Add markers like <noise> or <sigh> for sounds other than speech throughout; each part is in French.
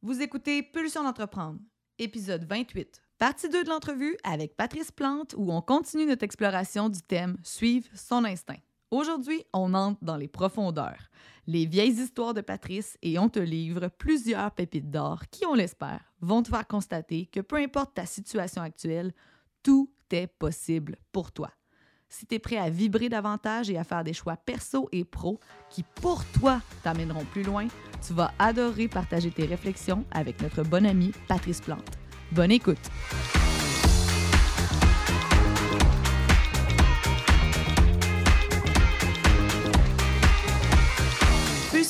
Vous écoutez Pulsion d'entreprendre, épisode 28, partie 2 de l'entrevue avec Patrice Plante où on continue notre exploration du thème Suivre son instinct. Aujourd'hui, on entre dans les profondeurs, les vieilles histoires de Patrice et on te livre plusieurs pépites d'or qui, on l'espère, vont te faire constater que peu importe ta situation actuelle, tout est possible pour toi. Si tu es prêt à vibrer davantage et à faire des choix perso et pro qui, pour toi, t'amèneront plus loin, tu vas adorer partager tes réflexions avec notre bon ami Patrice Plante. Bonne écoute!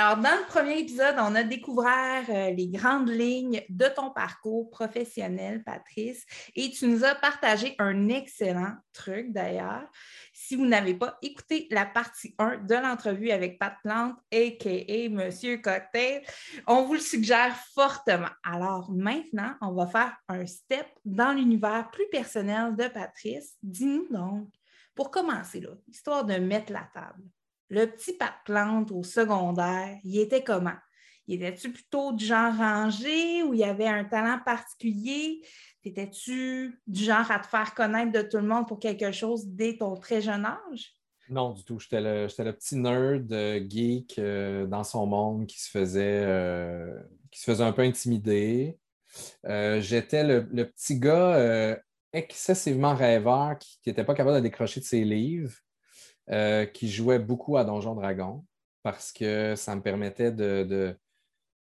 Alors, dans le premier épisode, on a découvert euh, les grandes lignes de ton parcours professionnel, Patrice, et tu nous as partagé un excellent truc d'ailleurs. Si vous n'avez pas écouté la partie 1 de l'entrevue avec Pat Plante, a.k.a. Monsieur Cocktail, on vous le suggère fortement. Alors maintenant, on va faire un step dans l'univers plus personnel de Patrice. Dis-nous donc, pour commencer, là, histoire de mettre la table le petit Pat Plante au secondaire, il était comment? Il était-tu plutôt du genre rangé ou il avait un talent particulier? Étais-tu du genre à te faire connaître de tout le monde pour quelque chose dès ton très jeune âge? Non, du tout. J'étais le, petit nerd euh, geek euh, dans son monde qui se faisait, euh, qui se faisait un peu intimider. J'étais le, petit gars excessivement rêveur qui n'était pas capable de décrocher de ses livres. Euh, qui jouait beaucoup à Donjon Dragon parce que ça me permettait de.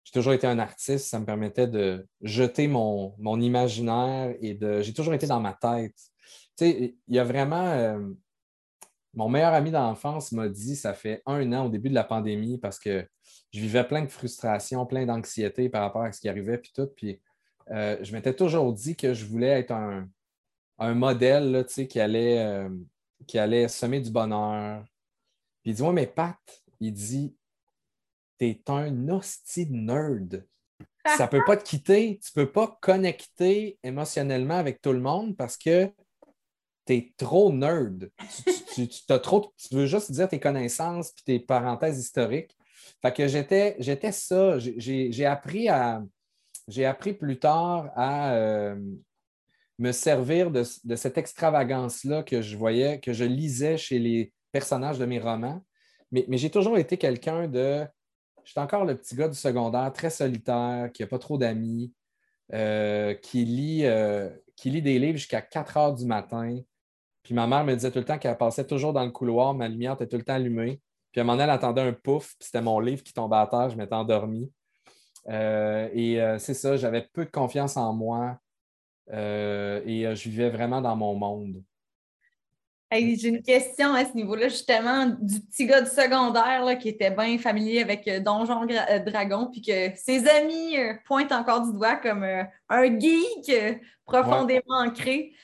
J'ai toujours été un artiste, ça me permettait de jeter mon, mon imaginaire et de. J'ai toujours été dans ma tête. Tu sais, il y a vraiment. Euh, mon meilleur ami d'enfance m'a dit, ça fait un an au début de la pandémie, parce que je vivais plein de frustration, plein d'anxiété par rapport à ce qui arrivait, puis tout. Puis euh, je m'étais toujours dit que je voulais être un, un modèle là, qui allait qui allait semer du bonheur. Puis il dit Ouais, mais Pat, il dit T'es un hostie nerd. Ça peut pas te quitter. Tu peux pas connecter émotionnellement avec tout le monde parce que tu es trop nerd. Tu, trop, tu veux juste dire tes connaissances puis tes parenthèses historiques. Fait que j'étais, j'étais ça. J'ai, appris à. J'ai appris plus tard à, euh, me servir de, cette extravagance-là que je voyais, que je lisais chez les personnages de mes romans. Mais, j'ai toujours été quelqu'un de. Je suis encore le petit gars du secondaire, très solitaire, qui n'a pas trop d'amis, euh, qui, lit, euh, qui lit des livres jusqu'à 4 heures du matin. Puis ma mère me disait tout le temps qu'elle passait toujours dans le couloir, ma lumière était tout le temps allumée. Puis à un moment donné, elle attendait un pouf, puis c'était mon livre qui tombait à terre, je m'étais endormi. Euh, et c'est ça, j'avais peu de confiance en moi. Euh, et euh, je vivais vraiment dans mon monde. J'ai une question à ce niveau-là, justement, du petit gars du secondaire qui était bien familier avec euh, Donjon Dragon, puis que ses amis pointent encore du doigt comme un geek profondément ancré.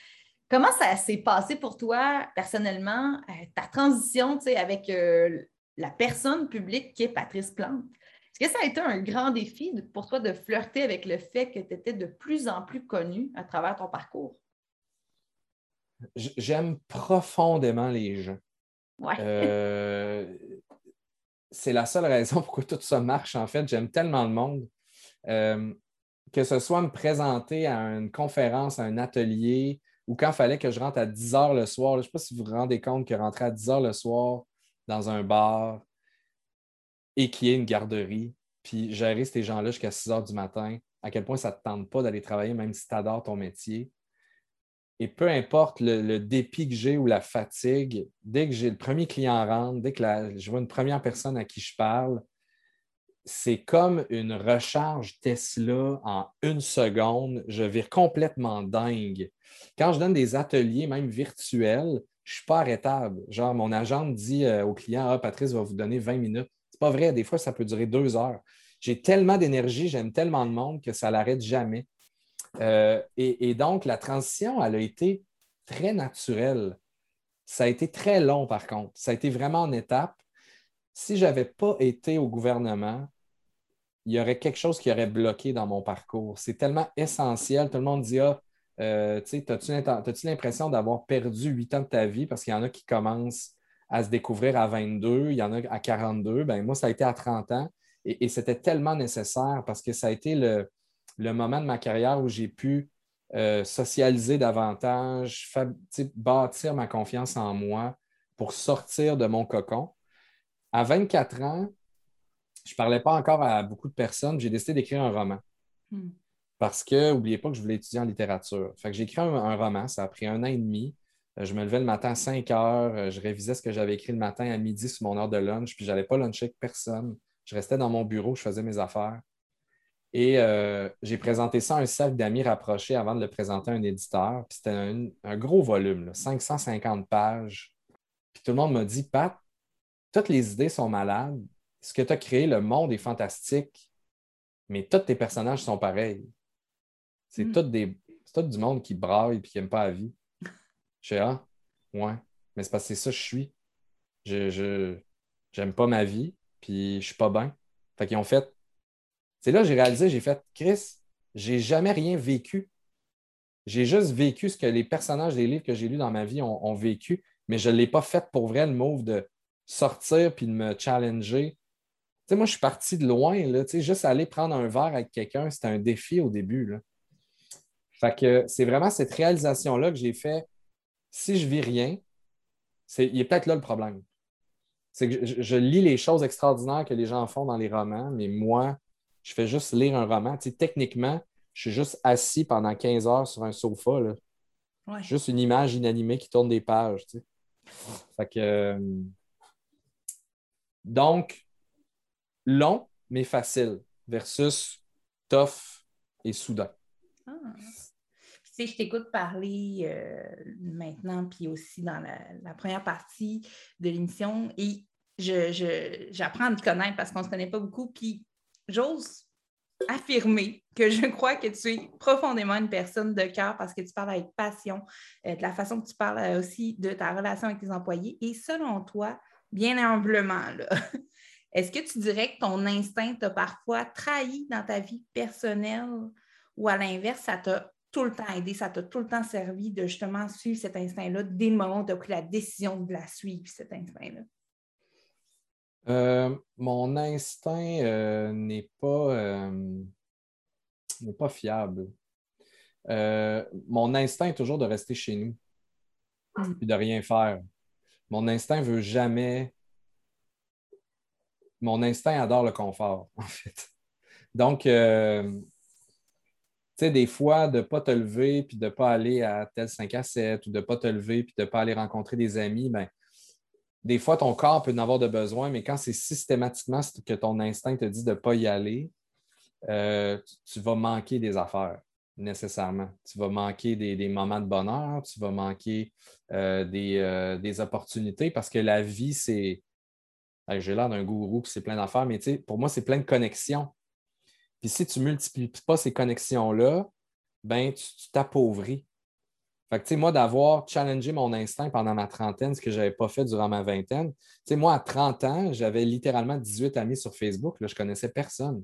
Comment ça s'est passé pour toi, personnellement, ta transition avec la personne publique qui est Patrice Plante? Est-ce que ça a été un grand défi pour toi de flirter avec le fait que tu étais de plus en plus connu à travers ton parcours? J'aime profondément les gens. Euh, c'est la seule raison <laughs> pourquoi tout ça marche, en fait. J'aime tellement le monde. Euh, que ce soit me présenter à une conférence, à un atelier, ou quand il fallait que je rentre à 10 heures le soir. je ne sais pas si vous vous rendez compte que rentrer à 10 heures le soir dans un bar, et qui est une garderie, puis gérer ces gens-là jusqu'à 6 heures du matin, à quel point ça ne te tente pas d'aller travailler, même si tu adores ton métier. Et peu importe le, dépit que j'ai ou la fatigue, dès que j'ai le premier client rentre, dès que je vois une première personne à qui je parle, c'est comme une recharge Tesla en une seconde. Je vire complètement dingue. Quand je donne des ateliers, même virtuels, je ne suis pas arrêtable. Genre, mon agent dit euh, au client Ah, Patrice va vous donner 20 minutes. C'est pas vrai. Des fois, ça peut durer deux heures. J'ai tellement d'énergie, j'aime tellement de monde que ça l'arrête jamais. Euh, et, donc, la transition, elle a été très naturelle. Ça a été très long, par contre. Ça a été vraiment en étape. Si je n'avais pas été au gouvernement, il y aurait quelque chose qui aurait bloqué dans mon parcours. C'est tellement essentiel. Tout le monde dit Ah, euh, as-tu l'impression d'avoir perdu huit ans de ta vie? Parce qu'il y en a qui commencent à se découvrir à 22, il y en a à 42. Ben, moi, ça a été à 30 ans et, c'était tellement nécessaire parce que ça a été le, moment de ma carrière où j'ai pu euh, socialiser davantage, bâtir ma confiance en moi pour sortir de mon cocon. À 24 ans, je ne parlais pas encore à beaucoup de personnes. J'ai décidé d'écrire un roman. Hmm. Parce que, n'oubliez pas que je voulais étudier en littérature. Fait que j'ai écrit un, roman. Ça a pris un an et demi. Euh, je me levais le matin à 5 heures. Euh, je révisais ce que j'avais écrit le matin à midi sur mon heure de lunch. Puis, je n'allais pas luncher avec personne. Je restais dans mon bureau. Je faisais mes affaires. Et euh, j'ai présenté ça à un cercle d'amis rapprochés avant de le présenter à un éditeur. Puis, c'était un, gros volume, 550 pages. Puis, tout le monde m'a dit Pat, toutes les idées sont malades ce que tu as créé, le monde est fantastique, mais tous tes personnages sont pareils. C'est mm. tout, tout du monde qui braille et qui n'aime pas la vie. Je sais, ah, ouais, mais c'est parce que c'est ça que je suis. Je, j'aime pas ma vie, puis je suis pas bien. Fait qu'ils ont fait. C'est là j'ai réalisé, j'ai fait, Chris, j'ai jamais rien vécu. J'ai juste vécu ce que les personnages des livres que j'ai lus dans ma vie ont, vécu, mais je ne l'ai pas fait pour vrai, le move de sortir puis de me challenger moi, je suis parti de loin. Là, juste aller prendre un verre avec quelqu'un, c'était un défi au début. Là. Fait que c'est vraiment cette réalisation-là que j'ai fait. Si je vis rien, c'est, il est peut-être là le problème. C'est que je, lis les choses extraordinaires que les gens font dans les romans, mais moi, je fais juste lire un roman. techniquement, je suis juste assis pendant 15 heures sur un sofa. Là. Juste une image inanimée qui tourne des pages. Fait que, euh, donc, long, mais facile, versus tough et soudain. Ah. Sais, je t'écoute parler euh, maintenant, puis aussi dans la, première partie de l'émission, et j'apprends je, à te connaître parce qu'on ne se connaît pas beaucoup, puis j'ose affirmer que je crois que tu es profondément une personne de cœur parce que tu parles avec passion, euh, de la façon que tu parles aussi de ta relation avec tes employés. Et selon toi, bien humblement, là, <laughs> Est-ce que tu dirais que ton instinct t'a parfois trahi dans ta vie personnelle ou à l'inverse, ça t'a tout le temps aidé, ça t'a tout le temps servi de justement suivre cet instinct-là dès le moment où tu as pris la décision de la suivre, cet instinct-là? Euh, mon instinct euh, n'est pas, euh, pas fiable. mon instinct est toujours de rester chez nous et hmm. de rien faire. Mon instinct veut jamais mon instinct adore le confort, <laughs> en fait. Donc, euh, sais, des fois, de ne pas te lever puis de ne pas aller à tel 5 à 7 ou de ne pas te lever puis de ne pas aller rencontrer des amis, ben, des fois, ton corps peut en avoir de besoin, mais quand c'est systématiquement que ton instinct te dit de ne pas y aller, euh, tu, vas manquer des affaires, nécessairement. Tu vas manquer des, moments de bonheur, tu vas manquer euh, des, des, opportunités parce que la vie, c'est j'ai l'air d'un gourou, puis c'est plein d'affaires, mais pour moi, c'est plein de connexions. Puis si tu ne multiplies pas ces connexions-là, ben, tu t'appauvris. Fait que, moi, d'avoir challengé mon instinct pendant ma trentaine, ce que je n'avais pas fait durant ma vingtaine, moi, à 30 ans, j'avais littéralement 18 amis sur Facebook. Là, je ne connaissais personne.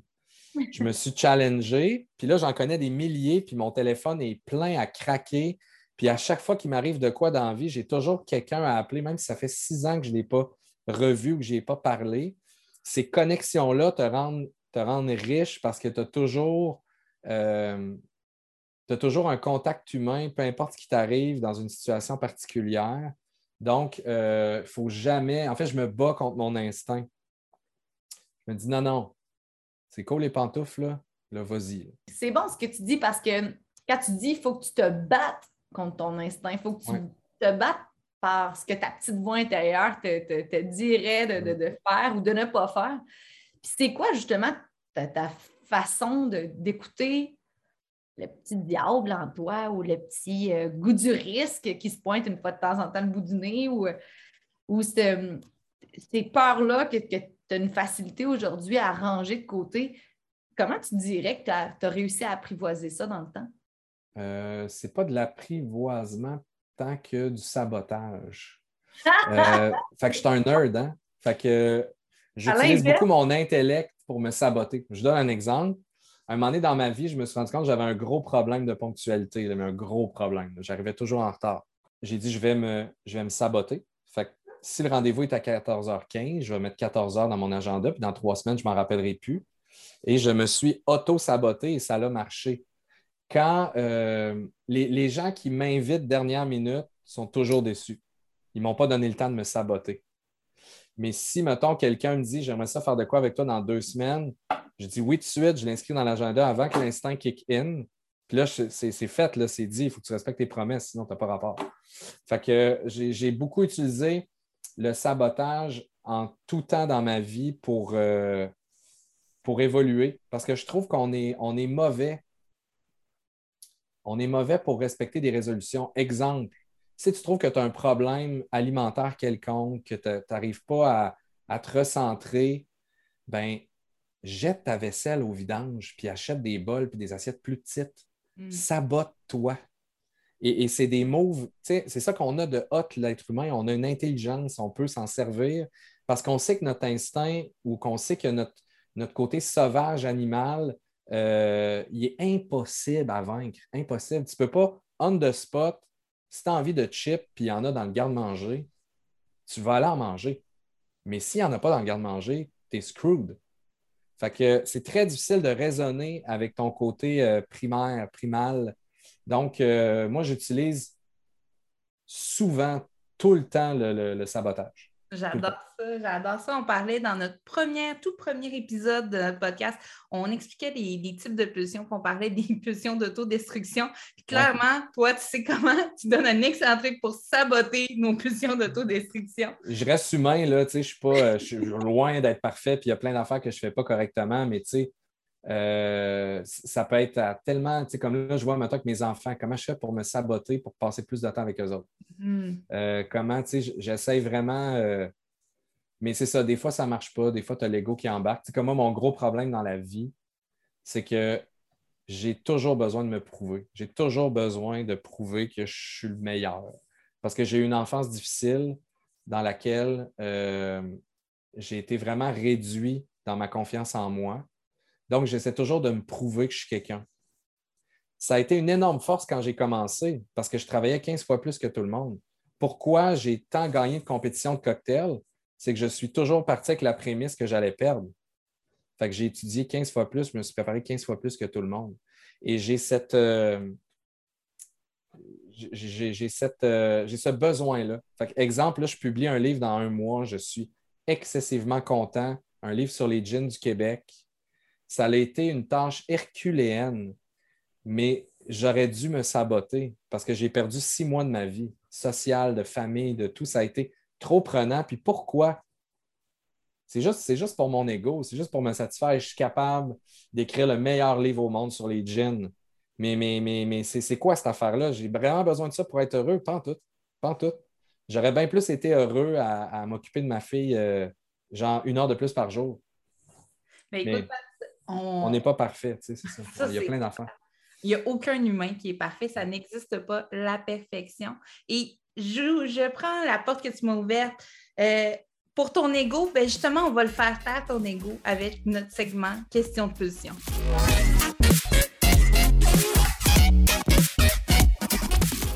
Je me suis challengé, puis là, j'en connais des milliers, puis mon téléphone est plein à craquer. Puis à chaque fois qu'il m'arrive de quoi dans la vie, j'ai toujours quelqu'un à appeler, même si ça fait six ans que je ne l'ai pas revu ou que je n'ai pas parlé, ces connexions-là te rendent, te rendent riche parce que tu as toujours, euh, toujours un contact humain, peu importe ce qui t'arrive dans une situation particulière. Donc, il euh, ne faut jamais. En fait, je me bats contre mon instinct. Je me dis non, non, c'est cool les pantoufles, là, là vas-y. C'est bon ce que tu dis parce que quand tu dis il faut que tu te battes contre ton instinct. Il faut que tu te battes par ce que ta petite voix intérieure te, dirait de, faire ou de ne pas faire. C'est quoi justement ta, façon d'écouter le petit diable en toi ou le petit euh, goût du risque qui se pointe une fois de temps en temps le bout du nez ou, ou ces peurs-là que, que tu as une facilité aujourd'hui à ranger de côté? Comment tu dirais que tu as, réussi à apprivoiser ça dans le temps? Euh, c'est pas de l'apprivoisement tant que du sabotage. <laughs> euh, fait que je suis un nerd, hein? Fait que j'utilise beaucoup mon intellect pour me saboter. Je donne un exemple. À un moment donné dans ma vie, je me suis rendu compte que j'avais un gros problème de ponctualité. J'avais un gros problème. J'arrivais toujours en retard. J'ai dit, je vais me, je vais me saboter. Fait que si le rendez-vous est à 14h15, je vais mettre 14h dans mon agenda, puis dans trois semaines, je ne m'en rappellerai plus. Et je me suis auto-saboté et ça a marché quand euh, les, gens qui m'invitent dernière minute sont toujours déçus. Ils ne m'ont pas donné le temps de me saboter. Mais si, mettons, quelqu'un me dit J'aimerais ça faire de quoi avec toi dans deux semaines, je dis oui tout de suite, je l'inscris dans l'agenda avant que l'instant kick in. Puis là, c'est fait, c'est dit, il faut que tu respectes tes promesses, sinon tu n'as pas rapport. Fait que j'ai beaucoup utilisé le sabotage en tout temps dans ma vie pour, euh, pour évoluer parce que je trouve qu'on est, on est mauvais on est mauvais pour respecter des résolutions. Exemple, si tu trouves que tu as un problème alimentaire quelconque, que tu n'arrives pas à, te recentrer, ben jette ta vaisselle au vidange, puis achète des bols puis des assiettes plus petites. Mm. Sabote-toi. Et, c'est des moves, c'est ça qu'on a de hot, l'être humain. On a une intelligence, on peut s'en servir parce qu'on sait que notre instinct ou qu'on sait que notre, notre côté sauvage animal euh, il est impossible à vaincre. Impossible. Tu ne peux pas, on the spot, si tu as envie de chips puis il y en a dans le garde-manger, tu vas aller en manger. Mais s'il n'y en a pas dans le garde-manger, tu es screwed. Fait que c'est très difficile de raisonner avec ton côté euh, primaire, primal. Donc, euh, moi, j'utilise souvent, tout le temps, le sabotage. J'adore ça, j'adore ça. On parlait dans notre premier, tout premier épisode de notre podcast, on expliquait les, types de pulsions, qu'on parlait <laughs> des pulsions d'autodestruction. clairement, toi, tu sais comment, tu donnes un excellent truc pour saboter nos pulsions d'autodestruction. Je reste humain, là, tu sais, je suis pas, euh, je suis loin d'être parfait, puis il y a plein d'affaires que je fais pas correctement, mais tu sais, euh, ça peut être tellement, tu sais, comme là, je vois maintenant que mes enfants, comment je fais pour me saboter, pour passer plus de temps avec eux autres? Hmm. Euh, comment, tu sais, j'essaye vraiment, euh, mais c'est ça, des fois, ça ne marche pas, des fois, tu as l'ego qui embarque. C'est comme moi, mon gros problème dans la vie, c'est que j'ai toujours besoin de me prouver. J'ai toujours besoin de prouver que je suis le meilleur. Parce que j'ai eu une enfance difficile dans laquelle j'ai été vraiment réduit dans ma confiance en moi donc, j'essaie toujours de me prouver que je suis quelqu'un. Ça a été une énorme force quand j'ai commencé parce que je travaillais 15 fois plus que tout le monde. Pourquoi j'ai tant gagné de compétitions de cocktail? C'est que je suis toujours parti avec la prémisse que j'allais perdre. Fait que j'ai étudié 15 fois plus, je me suis préparé 15 fois plus que tout le monde. Et j'ai cette. Euh, j'ai cette, euh, ce besoin-là. Exemple, là, je publie un livre dans un mois, je suis excessivement content. Un livre sur les jeans du Québec ça a été une tâche herculéenne, mais j'aurais dû me saboter parce que j'ai perdu six mois de ma vie sociale, de famille, de tout. Ça a été trop prenant. Puis pourquoi? C'est juste, c'est juste pour mon ego, c'est juste pour me satisfaire. Je suis capable d'écrire le meilleur livre au monde sur les jeans. Mais, mais, mais, mais c'est, quoi cette affaire-là? J'ai vraiment besoin de ça pour être heureux? Pas en tout. Pas tout. J'aurais bien plus été heureux à, m'occuper de ma fille, euh, genre une heure de plus par jour. Mais, écoute, on n'est pas parfait, c'est ça. Il y a plein d'enfants. Il n'y a aucun humain qui est parfait, ça n'existe pas, la perfection. Et je, je, prends la porte que tu m'as ouverte. Euh, pour ton ego, ben justement, on va le faire taire ton ego avec notre segment Question de pulsion.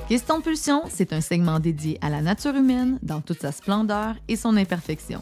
Question de pulsion, c'est un segment dédié à la nature humaine dans toute sa splendeur et son imperfection.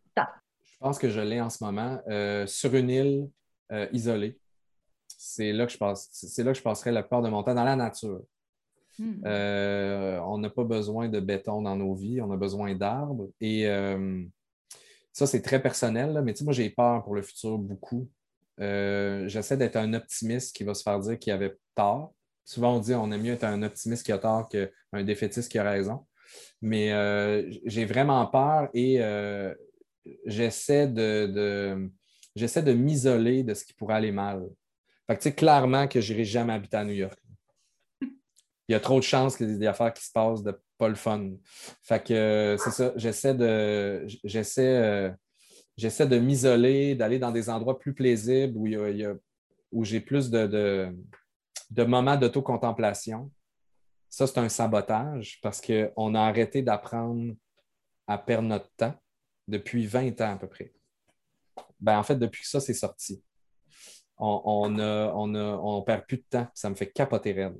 pense que je l'ai en ce moment euh, sur une île euh, isolée. C'est là que je passe, c'est là que je passerais la plupart de mon temps dans la nature. Hmm. Euh, on n'a pas besoin de béton dans nos vies, on a besoin d'arbres. Et ça, c'est très personnel, là, mais tu sais, moi, j'ai peur pour le futur beaucoup. J'essaie d'être un optimiste qui va se faire dire qu'il avait tort. Souvent, on dit on aime mieux être un optimiste qui a tort qu'un défaitiste qui a raison. Mais euh, j'ai vraiment peur et euh, j'essaie de, de j'essaie de m'isoler de ce qui pourrait aller mal. Fait que, tu sais, clairement que je n'irai jamais habiter à New York. <laughs> Il y a trop de chances qu'il y ait des affaires qui se passent de pas le fun. Fait que euh, c'est ça, j'essaie de j'essaie euh, j'essaie de m'isoler, d'aller dans des endroits plus paisibles où, il y a- il y a- où j'ai plus de, de, de moments d'autocontemplation. Ça, c'est un sabotage parce qu'on a arrêté d'apprendre à perdre notre temps depuis 20 ans à peu près. Ben, en fait, depuis que ça, c'est sorti. On on a- on a- on perd plus de temps. Ça me fait capoter raide.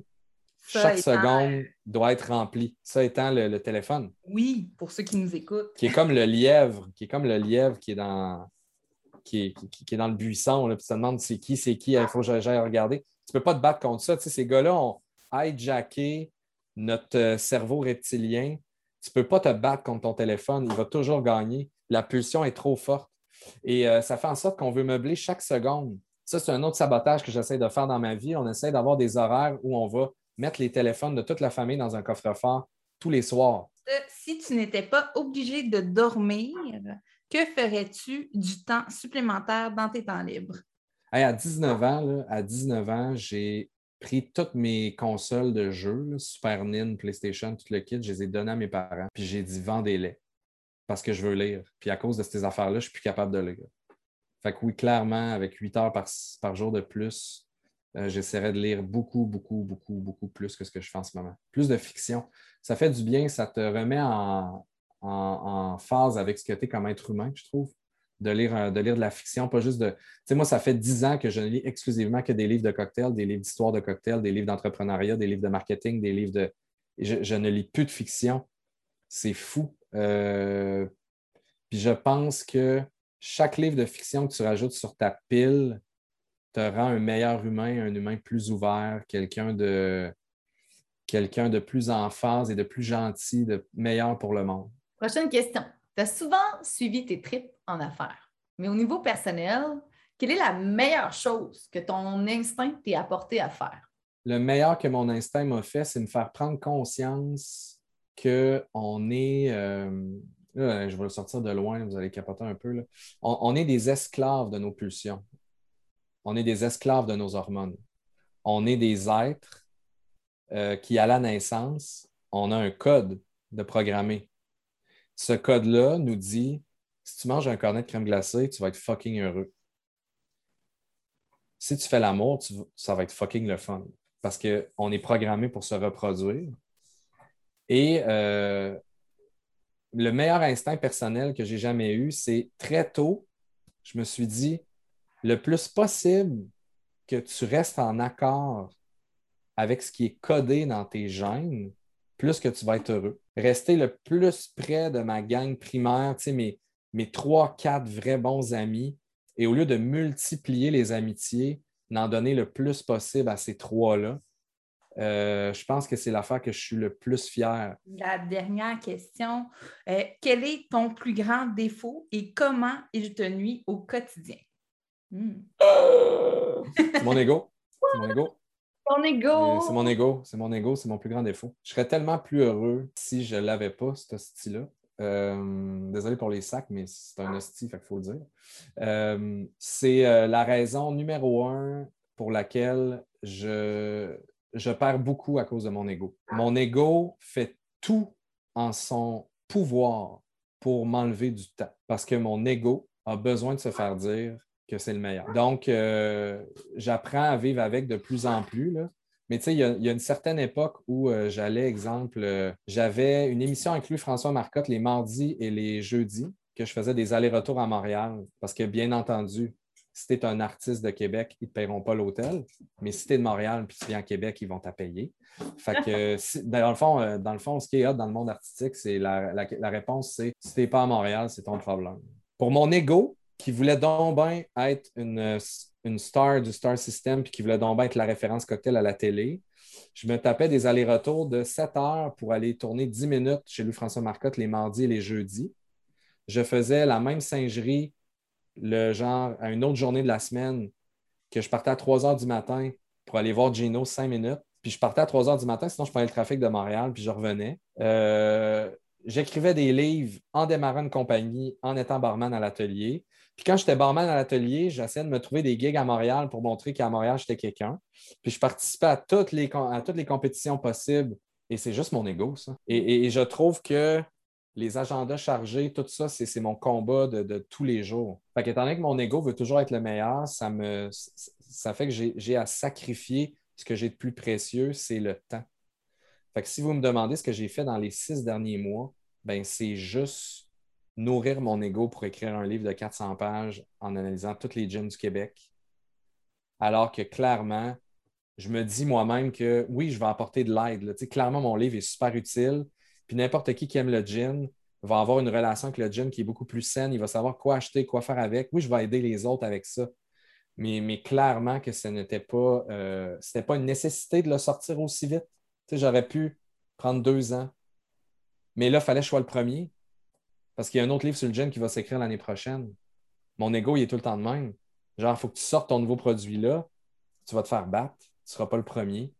Ça Chaque étant- seconde doit être remplie. Ça étant le, le téléphone, Oui, pour ceux qui nous écoutent. qui est comme le lièvre, qui est comme le lièvre qui est dans, qui est, qui- qui est dans le buisson. Là, puis tu te demandes c'est qui, c'est qui, il faut que j'aille regarder. Tu ne peux pas te battre contre ça. Tu sais, ces gars-là ont hijacké notre euh, cerveau reptilien. Tu ne peux pas te battre contre ton téléphone. Il va toujours gagner. La pulsion est trop forte. Et euh, ça fait en sorte qu'on veut meubler chaque seconde. Ça, c'est un autre sabotage que j'essaie de faire dans ma vie. On essaie d'avoir des horaires où on va mettre les téléphones de toute la famille dans un coffre-fort tous les soirs. Euh, Si tu n'étais pas obligé de dormir, que ferais-tu du temps supplémentaire dans tes temps libres? Hey, à 19 ans, là, à 19 ans, j'ai pris toutes mes consoles de jeux, Super Nintendo, PlayStation, tout le kit, je les ai données à mes parents, puis j'ai dit vendez-les parce que je veux lire. Puis à cause de ces affaires-là, je suis plus capable de lire. Fait que oui, clairement, avec 8 heures par, jour de plus, euh, j'essaierai de lire beaucoup, beaucoup, beaucoup, beaucoup plus que ce que je fais en ce moment. Plus de fiction. Ça fait du bien, ça te remet en, en phase avec ce que tu es comme être humain, je trouve de lire, de la fiction, pas juste de. Tu sais, moi, ça fait dix ans que je ne lis exclusivement que des livres de cocktails, des livres d'histoire de cocktails, des livres d'entrepreneuriat, des livres de marketing, des livres de. Je, je ne lis plus de fiction. C'est fou. Euh, Puis je pense que chaque livre de fiction que tu rajoutes sur ta pile te rend un meilleur humain, un humain plus ouvert, quelqu'un de quelqu'un de plus en phase et de plus gentil, de meilleur pour le monde. Prochaine question. Tu as souvent suivi tes tripes en affaires, mais au niveau personnel, quelle est la meilleure chose que ton instinct t'ait apporté à faire? le meilleur que mon instinct m'a fait, c'est me faire prendre conscience qu'on est. euh, je vais le sortir de loin, vous allez capoter un peu. là. On, est des esclaves de nos pulsions. On est des esclaves de nos hormones. On est des êtres euh, qui, à la naissance, on a un code de programmé. Ce code-là nous dit si tu manges un cornet de crème glacée, tu vas être fucking heureux. Si tu fais l'amour, ça va être fucking le fun parce qu'on est programmé pour se reproduire. Et euh, le meilleur instinct personnel que j'ai jamais eu, c'est très tôt, je me suis dit, le plus possible que tu restes en accord avec ce qui est codé dans tes gènes, plus que tu vas être heureux. Rester le plus près de ma gang primaire, tu sais, mes, mes trois, quatre vrais bons amis, et au lieu de multiplier les amitiés, d'en donner le plus possible à ces trois-là. Euh, je pense que c'est l'affaire que je suis le plus fier. La dernière question, euh, quel est ton plus grand défaut et comment il te nuit au quotidien? Hmm. C'est mon ego. C'est mon ego. Ton ego! C'est mon ego. C'est mon ego. C'est mon plus grand défaut. Je serais tellement plus heureux si je l'avais pas, ce style-là. Euh, désolé pour les sacs, mais c'est un hostie, il faut le dire. Euh, c'est euh, la raison numéro un pour laquelle je, je perds beaucoup à cause de mon ego. Mon ego fait tout en son pouvoir pour m'enlever du temps parce que mon ego a besoin de se faire dire que c'est le meilleur. Donc, euh, j'apprends à vivre avec de plus en plus. Là. Mais tu sais, il y, a- il y a une certaine époque où euh, j'allais, exemple, euh, j'avais une émission avec lui, François Marcotte, les mardis et les jeudis, que je faisais des allers-retours à Montréal. Parce que, bien entendu, si tu es un artiste de Québec, ils ne te paieront pas l'hôtel. Mais si tu es de Montréal puis tu viens à Québec, ils vont t'en payer. Fait que, <laughs> ben, dans, le fond, dans le fond, ce qui est hot dans le monde artistique, c'est la, réponse, c'est si tu n'es pas à Montréal, c'est ton problème. Pour mon ego, qui voulait donc bien être une, une star du Star System puis qui voulait donc bien être la référence cocktail à la télé, je me tapais des allers-retours de 7 heures pour aller tourner 10 minutes chez Louis-François Marcotte les mardis et les jeudis. Je faisais la même singerie le genre à une autre journée de la semaine que je partais à 3 heures du matin pour aller voir Gino 5 minutes. Puis je partais à 3 heures du matin, sinon je prenais le trafic de Montréal, puis je revenais. Euh, j'écrivais des livres en démarrant une compagnie, en étant barman à l'atelier. Puis quand j'étais barman à l'atelier, j'essayais de me trouver des gigs à Montréal pour montrer qu'à Montréal, j'étais quelqu'un. Puis je participais à toutes les, compétitions possibles. Et c'est juste mon ego, ça. et je trouve que les agendas chargés, tout ça, c'est mon combat de, tous les jours. Fait qu'étant donné que mon ego veut toujours être le meilleur, ça, me, ça fait que j'ai à sacrifier ce que j'ai de plus précieux, c'est le temps. Fait que si vous me demandez ce que j'ai fait dans les six derniers mois, ben c'est juste nourrir mon ego pour écrire un livre de 400 pages en analysant toutes les gyms du Québec. Alors que clairement, je me dis moi-même que oui, je vais apporter de l'aide. Clairement, mon livre est super utile puis n'importe qui qui aime le gin va avoir une relation avec le gin qui est beaucoup plus saine. Il va savoir quoi acheter, quoi faire avec. Oui, je vais aider les autres avec ça. Mais, clairement que ce n'était pas, euh, pas une nécessité de le sortir aussi vite. J'aurais pu prendre deux ans. Mais là, il fallait que je sois le premier. Parce qu'il y a un autre livre sur le gin qui va s'écrire l'année prochaine. Mon ego, il est tout le temps de même. Genre, il faut que tu sortes ton nouveau produit-là. Tu vas te faire battre. Tu ne seras pas le premier.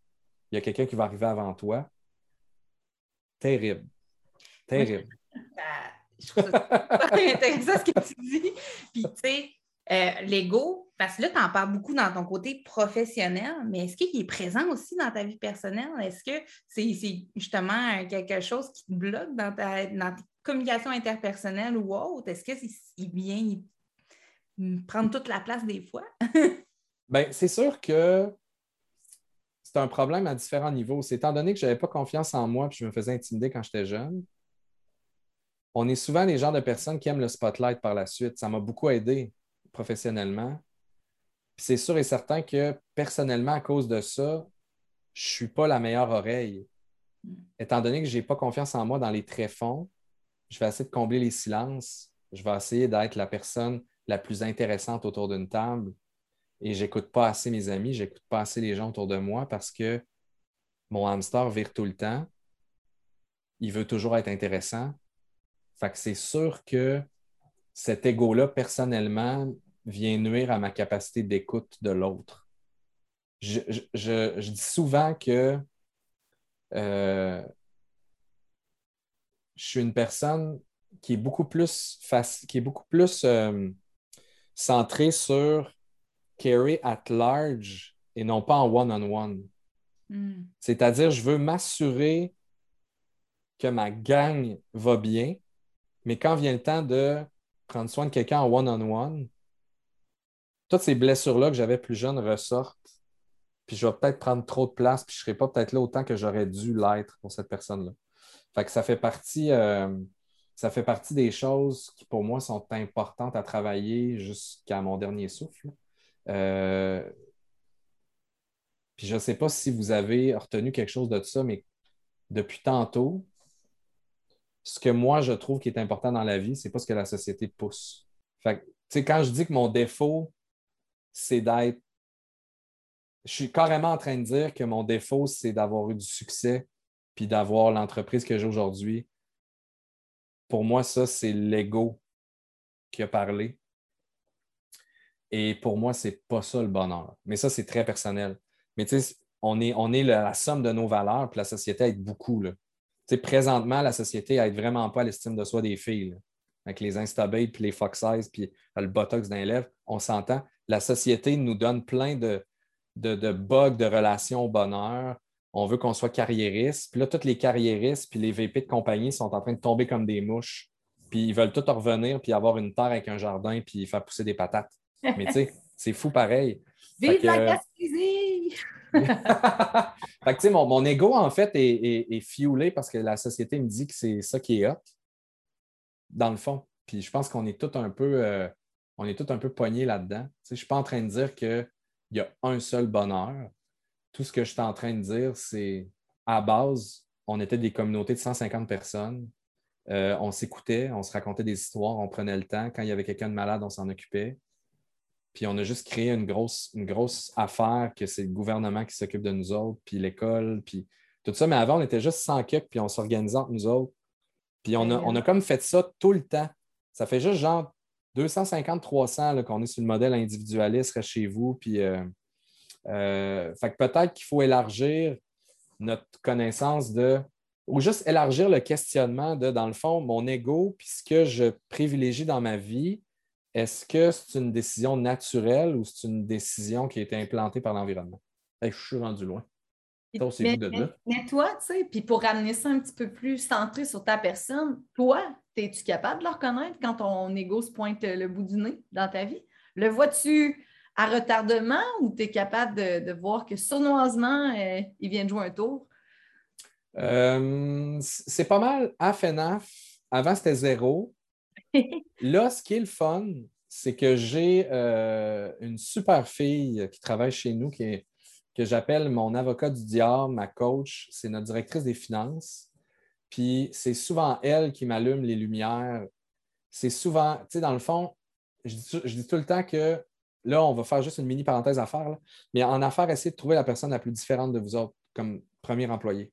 Il y a quelqu'un qui va arriver avant toi. Terrible. Terrible. <laughs> je trouve ça intéressant ce que tu dis. Puis, tu sais, euh, l'ego, parce que là, tu en parles beaucoup dans ton côté professionnel, mais est-ce qu'il est présent aussi dans ta vie personnelle? Est-ce que c'est justement quelque chose qui te bloque dans ta, dans communication interpersonnelle ou autre? Est-ce qu'il vient prendre toute la place des fois? <laughs> Bien, c'est sûr que c'est un problème à différents niveaux. C'est étant donné que je n'avais pas confiance en moi et je me faisais intimider quand j'étais jeune, on est souvent les genres de personnes qui aiment le spotlight par la suite. Ça m'a beaucoup aidé professionnellement. C'est sûr et certain que personnellement, à cause de ça, je ne suis pas la meilleure oreille. Étant donné que je n'ai pas confiance en moi dans les tréfonds, je vais essayer de combler les silences. Je vais essayer d'être la personne la plus intéressante autour d'une table et j'écoute pas assez mes amis, j'écoute pas assez les gens autour de moi parce que mon hamster vire tout le temps. Il veut toujours être intéressant. Fait que c'est sûr que cet ego-là, personnellement, vient nuire à ma capacité d'écoute de l'autre. Je, dis souvent que euh, je suis une personne qui est beaucoup plus, qui est beaucoup plus euh, centrée sur carry at large et non pas en one-on-one. Hmm. C'est-à-dire, je veux m'assurer que ma gang va bien, mais quand vient le temps de prendre soin de quelqu'un en one-on-one, toutes ces blessures-là que j'avais plus jeune ressortent. Puis je vais peut-être prendre trop de place, puis je ne serai pas peut-être là autant que j'aurais dû l'être pour cette personne-là. Fait que ça fait partie, euh, ça fait partie des choses qui, pour moi, sont importantes à travailler jusqu'à mon dernier souffle. Euh, puis je ne sais pas si vous avez retenu quelque chose de ça, mais depuis tantôt, ce que moi je trouve qui est important dans la vie, c'est pas ce que la société pousse. Fait quand je dis que mon défaut, c'est d'être. Je suis carrément en train de dire que mon défaut, c'est d'avoir eu du succès puis d'avoir l'entreprise que j'ai aujourd'hui. Pour moi, ça, c'est l'ego qui a parlé. Et pour moi, ce n'est pas ça le bonheur. Mais ça, c'est très personnel. Mais tu sais, on est, on est la, somme de nos valeurs, puis la société aide beaucoup. Là. présentement, la société aide vraiment pas à l'estime de soi des filles. Avec les Instabate, puis les Fox Eyes, puis le Botox d'un lèvre, on s'entend. La société nous donne plein de, de, de bugs de relations au bonheur. On veut qu'on soit carriériste. Puis là, tous les carriéristes, puis les VP de compagnie sont en train de tomber comme des mouches. Puis ils veulent tout revenir, puis avoir une terre avec un jardin, puis faire pousser des patates. Mais tu sais, <laughs> c'est fou pareil. Vive la Gaspésie! <laughs> fait que, tu sais, mon, mon, ego, en fait, est, est, fuelé parce que la société me dit que c'est ça qui est hot, dans le fond. Puis je pense qu'on est tous un peu, euh, on est tous un peu poignés là-dedans. je ne suis pas en train de dire qu'il y a un seul bonheur. Tout ce que je suis en train de dire, c'est à base, on était des communautés de 150 personnes. Euh, on s'écoutait, on se racontait des histoires, on prenait le temps. Quand il y avait quelqu'un de malade, on s'en occupait. Puis on a juste créé une grosse, une grosse affaire que c'est le gouvernement qui s'occupe de nous autres, puis l'école, puis tout ça. Mais avant, on était juste sans cup, puis on s'organisait entre nous autres. Puis on a, on a comme fait ça tout le temps. Ça fait juste genre 250-300 qu'on est sur le modèle individualiste, reste chez vous. Puis, euh, euh, fait que peut-être qu'il faut élargir notre connaissance de, ou juste élargir le questionnement de, dans le fond, mon ego, puis ce que je privilégie dans ma vie, est-ce que c'est une décision naturelle ou c'est une décision qui a été implantée par l'environnement? je suis rendu loin. Mais, mais, toi, tu sais, puis pour ramener ça un petit peu plus centré sur ta personne, toi, es-tu capable de le reconnaître quand ton ego se pointe le bout du nez dans ta vie? Le vois-tu à retardement ou tu es capable de, voir que sournoisement, euh, il vient de jouer un tour? Euh, c'est pas mal à FNAF. Avant, c'était zéro. <laughs> Là, ce qui est le fun, c'est que j'ai euh, une super fille qui travaille chez nous, qui est que j'appelle mon avocat du diable, ma coach, c'est notre directrice des finances. Puis c'est souvent elle qui m'allume les lumières. C'est souvent, tu sais, dans le fond, je dis, tout le temps que là, on va faire juste une mini parenthèse à faire, mais en affaires, essayez de trouver la personne la plus différente de vous autres comme premier employé.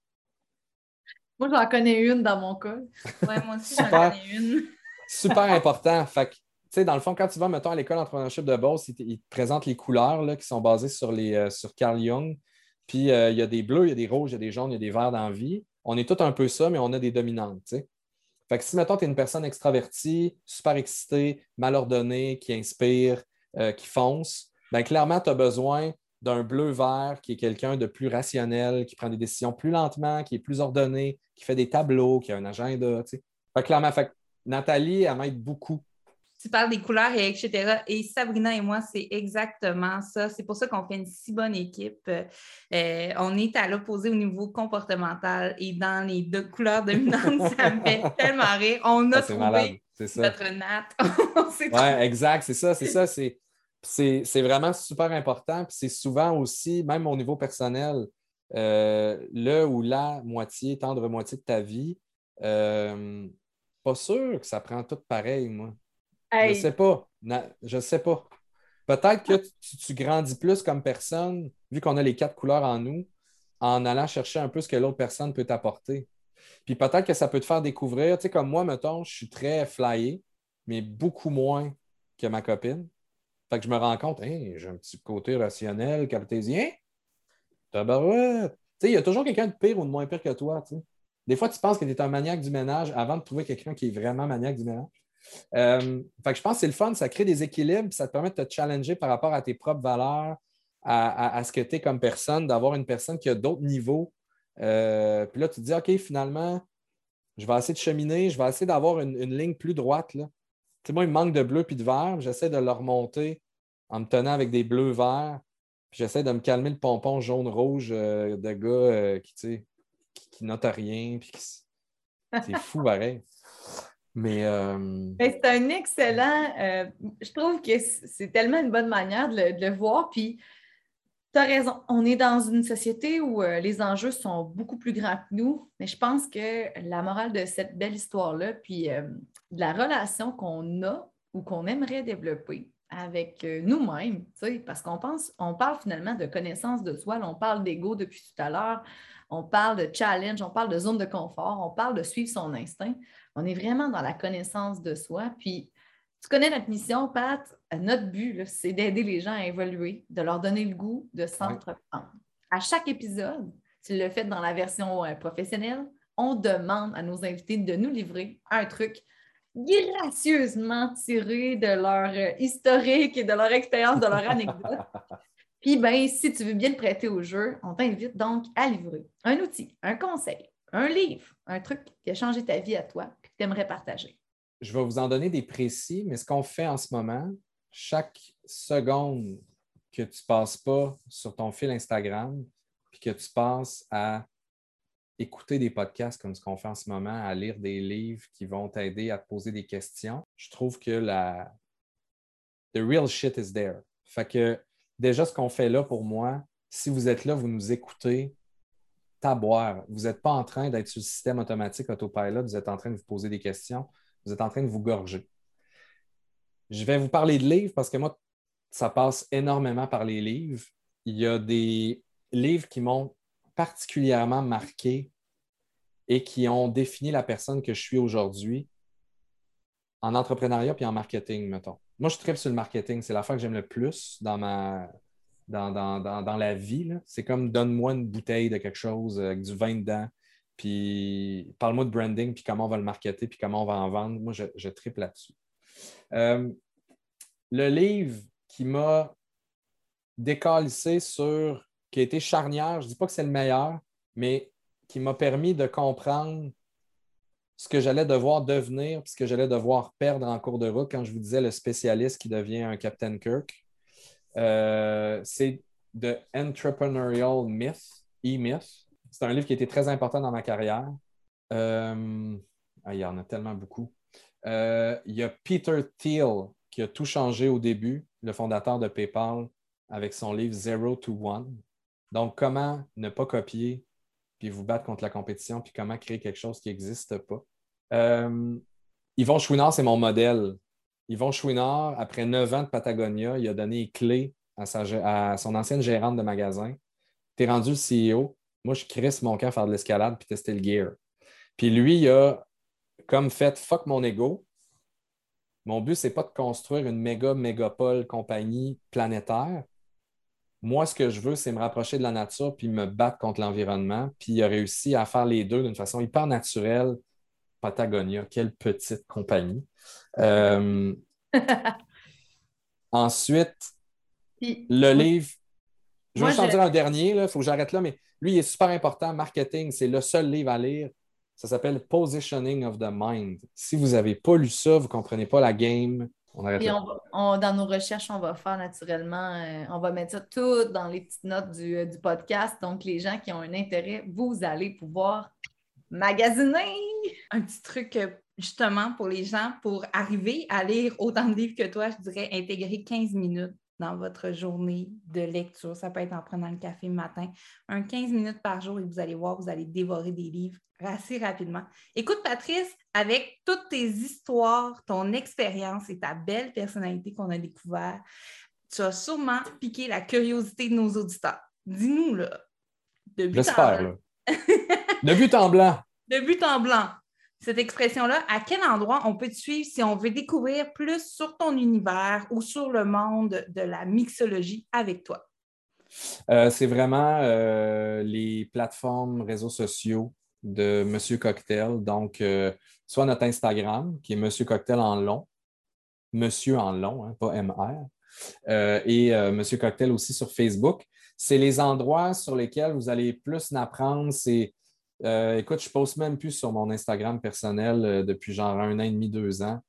Moi, j'en connais une dans mon cas. Ouais, moi aussi, j'en connais une. super important. Fait sais, dans le fond, quand tu vas, mettons, à l'école d'entrepreneurship de Beauce, ils, te présentent les couleurs là, qui sont basées sur, les, euh, sur Carl Jung. Puis euh, il y a des bleus, il y a des rouges, il y a des jaunes, il y a des verts dans la vie. On est tous un peu ça, mais on a des dominantes. sais. Fait que si, mettons, tu es une personne extravertie, super excitée, mal ordonnée, qui inspire, euh, qui fonce, bien clairement, tu as besoin d'un bleu-vert qui est quelqu'un de plus rationnel, qui prend des décisions plus lentement, qui est plus ordonné, qui fait des tableaux, qui a un agenda. Fait que clairement, fait Nathalie, elle m'aide beaucoup tu parles des couleurs et etc. Et Sabrina et moi, c'est exactement ça. C'est pour ça qu'on fait une si bonne équipe. Euh, on est à l'opposé au niveau comportemental et dans les deux couleurs dominantes, <laughs> ça me fait tellement rire. On a trouvé notre natte. <laughs> oui, exact, c'est ça, c'est ça. C'est vraiment super important. Puis c'est souvent aussi, même au niveau personnel, euh, le ou la moitié, tendre moitié de ta vie, euh, pas sûr que ça prend tout pareil, moi. Je sais pas. je sais pas. Peut-être que tu, grandis plus comme personne, vu qu'on a les quatre couleurs en nous, en allant chercher un peu ce que l'autre personne peut t'apporter. Puis peut-être que ça peut te faire découvrir, tu sais, comme moi, mettons, je suis très flyé, mais beaucoup moins que ma copine. Fait que je me rends compte, j'ai un petit côté rationnel, cartésien. Tabarouette. Tu sais, il y a toujours quelqu'un de pire ou de moins pire que toi, tu sais. Des fois, tu penses que tu es un maniaque du ménage avant de trouver quelqu'un qui est vraiment maniaque du ménage. Euh, je pense que c'est le fun, ça crée des équilibres, ça te permet de te challenger par rapport à tes propres valeurs, à, ce que tu es comme personne, d'avoir une personne qui a d'autres niveaux. Euh, puis là, tu te dis, OK, finalement, je vais essayer de cheminer, je vais essayer d'avoir une, ligne plus droite. Là. moi, il me manque de bleu puis de vert, j'essaie de le remonter en me tenant avec des bleus verts, puis j'essaie de me calmer le pompon jaune-rouge euh, de gars qui, qui, qui note rien, puis c'est <laughs> fou pareil. Mais. Euh, ben, c'est un excellent. Euh, je trouve que c'est tellement une bonne manière de le, voir. Puis, tu as raison. On est dans une société où euh, les enjeux sont beaucoup plus grands que nous. Mais je pense que la morale de cette belle histoire-là, puis de la relation qu'on a ou qu'on aimerait développer avec nous-mêmes, parce qu'on pense, on parle finalement de connaissance de soi, on parle d'ego depuis tout à l'heure, on parle de challenge, on parle de zone de confort, on parle de suivre son instinct. On est vraiment dans la connaissance de soi. Puis, tu connais notre mission, Pat? Notre but, c'est d'aider les gens à évoluer, de leur donner le goût de s'entreprendre. À chaque épisode, tu le fais dans la version euh, professionnelle, on demande à nos invités de nous livrer un truc gracieusement tiré de leur euh, historique et de leur expérience, de leur anecdote. <laughs> Puis, ben, si tu veux bien te prêter au jeu, on t'invite donc à livrer un outil, un conseil, un livre, un truc qui a changé ta vie à toi, que tu aimerais partager. Je vais vous en donner des précis, mais ce qu'on fait en ce moment, chaque seconde que tu ne passes pas sur ton fil Instagram, puis que tu passes à écouter des podcasts comme ce qu'on fait en ce moment, à lire des livres qui vont t'aider à te poser des questions, je trouve que la, The real shit is there. Fait que déjà, ce qu'on fait là pour moi, si vous êtes là, vous nous écoutez, taboire. Vous n'êtes pas en train d'être sur le système automatique autopilot, vous êtes en train de vous poser des questions, vous êtes en train de vous gorger. Je vais vous parler de livres parce que moi, ça passe énormément par les livres. Il y a des livres qui m'ont particulièrement marqué et qui ont défini la personne que je suis aujourd'hui en entrepreneuriat puis en marketing, mettons. Moi, je tripe sur le marketing. C'est l'affaire que j'aime le plus dans ma, dans, la vie. C'est comme donne-moi une bouteille de quelque chose avec du vin dedans, puis parle-moi de branding, puis comment on va le marketer, puis comment on va en vendre. Moi, je, je tripe là-dessus. Euh, le livre qui m'a décalissé sur, qui a été charnière, je ne dis pas que c'est le meilleur, mais qui m'a permis de comprendre ce que j'allais devoir devenir, puis ce que j'allais devoir perdre en cours de route quand je vous disais le spécialiste qui devient un Captain Kirk. Euh, c'est The Entrepreneurial Myth, E-Myth. C'est un livre qui a été très important dans ma carrière. Euh, ah, il y en a tellement beaucoup. Euh, il y a Peter Thiel qui a tout changé au début, le fondateur de PayPal, avec son livre Zero to One. Donc, comment ne pas copier puis vous battre contre la compétition, puis comment créer quelque chose qui n'existe pas? Yvon Chouinard, c'est mon modèle. Yvon Chouinard, après neuf ans de Patagonia, il a donné les clés à, son ancienne gérante de magasin. Tu es rendu CEO. Moi, je crisse mon cœur à faire de l'escalade puis tester le gear. Puis lui, il a comme fait fuck mon ego. Mon but, ce n'est pas de construire une méga mégapole compagnie planétaire. Moi, ce que je veux, c'est me rapprocher de la nature puis me battre contre l'environnement. Puis il a réussi à faire les deux d'une façon hyper naturelle. Patagonia, quelle petite compagnie. Euh, <laughs> ensuite, le livre. Je vais juste dire un dernier, il faut que j'arrête là, mais lui, il est super important. Marketing, c'est le seul livre à lire. Ça s'appelle Positioning of the Mind. Si vous n'avez pas lu ça, vous ne comprenez pas la game. On arrête dans nos recherches, on va faire naturellement, euh, on va mettre ça tout dans les petites notes du, euh, du, podcast. Donc, les gens qui ont un intérêt, vous allez pouvoir magasiner. Un petit truc euh, justement pour les gens, pour arriver à lire autant de livres que toi, je dirais intégrer 15 minutes dans votre journée de lecture. Ça peut être en prenant le café le matin, un 15 minutes par jour et vous allez voir, vous allez dévorer des livres assez rapidement. Écoute, Patrice, avec toutes tes histoires, ton expérience et ta belle personnalité qu'on a découvert, tu as sûrement piqué la curiosité de nos auditeurs. Dis-nous, là, de but en blanc. de but en blanc. <laughs> De but en blanc cette expression-là, à quel endroit on peut te suivre si on veut découvrir plus sur ton univers ou sur le monde de la mixologie avec toi? Euh, c'est vraiment euh, les plateformes réseaux sociaux de Monsieur Cocktail. Donc, euh, soit notre Instagram, qui est Monsieur Cocktail en long, Monsieur en long, hein, pas MR, et Monsieur Cocktail aussi sur Facebook. C'est les endroits sur lesquels vous allez plus apprendre. C'est euh, écoute, je poste même plus sur mon Instagram personnel euh, depuis genre un an et demi, deux ans.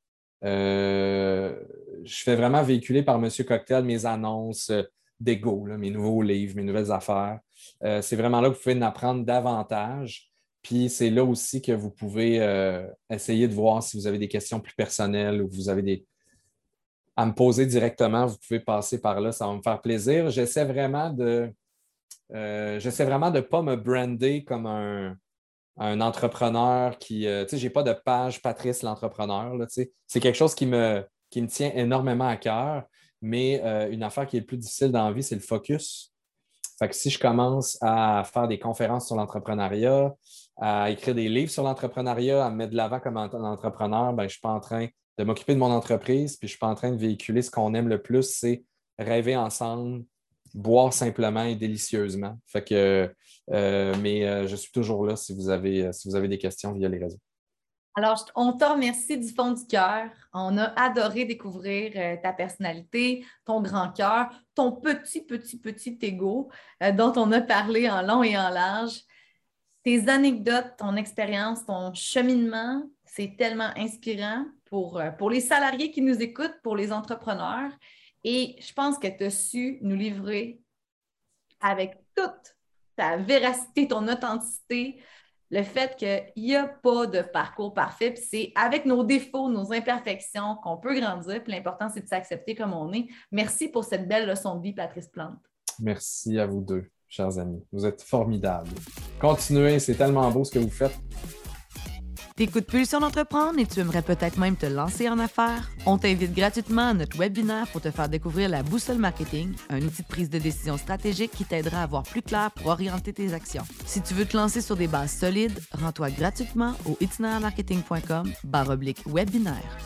Euh, je fais vraiment véhiculer par Monsieur Cocktail mes annonces d'ego, mes nouveaux livres, mes nouvelles affaires. c'est vraiment là que vous pouvez en apprendre davantage. Puis c'est là aussi que vous pouvez essayer de voir si vous avez des questions plus personnelles ou vous avez des, à me poser directement, vous pouvez passer par là, ça va me faire plaisir. J'essaie vraiment de euh, j'essaie vraiment de ne pas me brander comme un, entrepreneur qui. Euh, tu sais, je n'ai pas de page Patrice l'entrepreneur. C'est quelque chose qui me, qui me tient énormément à cœur, mais euh, une affaire qui est le plus difficile dans la vie, c'est le focus. Fait que si je commence à faire des conférences sur l'entrepreneuriat, à écrire des livres sur l'entrepreneuriat, à me mettre de l'avant comme entrepreneur, ben, je ne suis pas en train de m'occuper de mon entreprise, puis je ne suis pas en train de véhiculer ce qu'on aime le plus, c'est rêver ensemble, boire simplement et délicieusement. Euh, mais euh, je suis toujours là si vous, avez, euh, si vous avez des questions via les réseaux. Alors, on te remercie du fond du cœur. On a adoré découvrir ta personnalité, ton grand cœur, ton petit, petit, petit ego dont on a parlé en long et en large. Tes anecdotes, ton expérience, ton cheminement, c'est tellement inspirant pour, pour les salariés qui nous écoutent, pour les entrepreneurs. Et je pense que tu as su nous livrer avec toute ta véracité, ton authenticité, le fait qu'il n'y a pas de parcours parfait, puis c'est avec nos défauts, nos imperfections qu'on peut grandir, puis l'important, c'est de s'accepter comme on est. Merci pour cette belle leçon de vie, Patrice Plante. Merci à vous deux, chers amis. Vous êtes formidables. Continuez, c'est tellement beau ce que vous faites. T'écoutes Pulsion d'entreprendre et tu aimerais peut-être même te lancer en affaires? On t'invite gratuitement à notre webinaire pour te faire découvrir la boussole marketing, un outil de prise de décision stratégique qui t'aidera à voir plus clair pour orienter tes actions. Si tu veux te lancer sur des bases solides, rends-toi gratuitement au itinermarketing.com webinaire.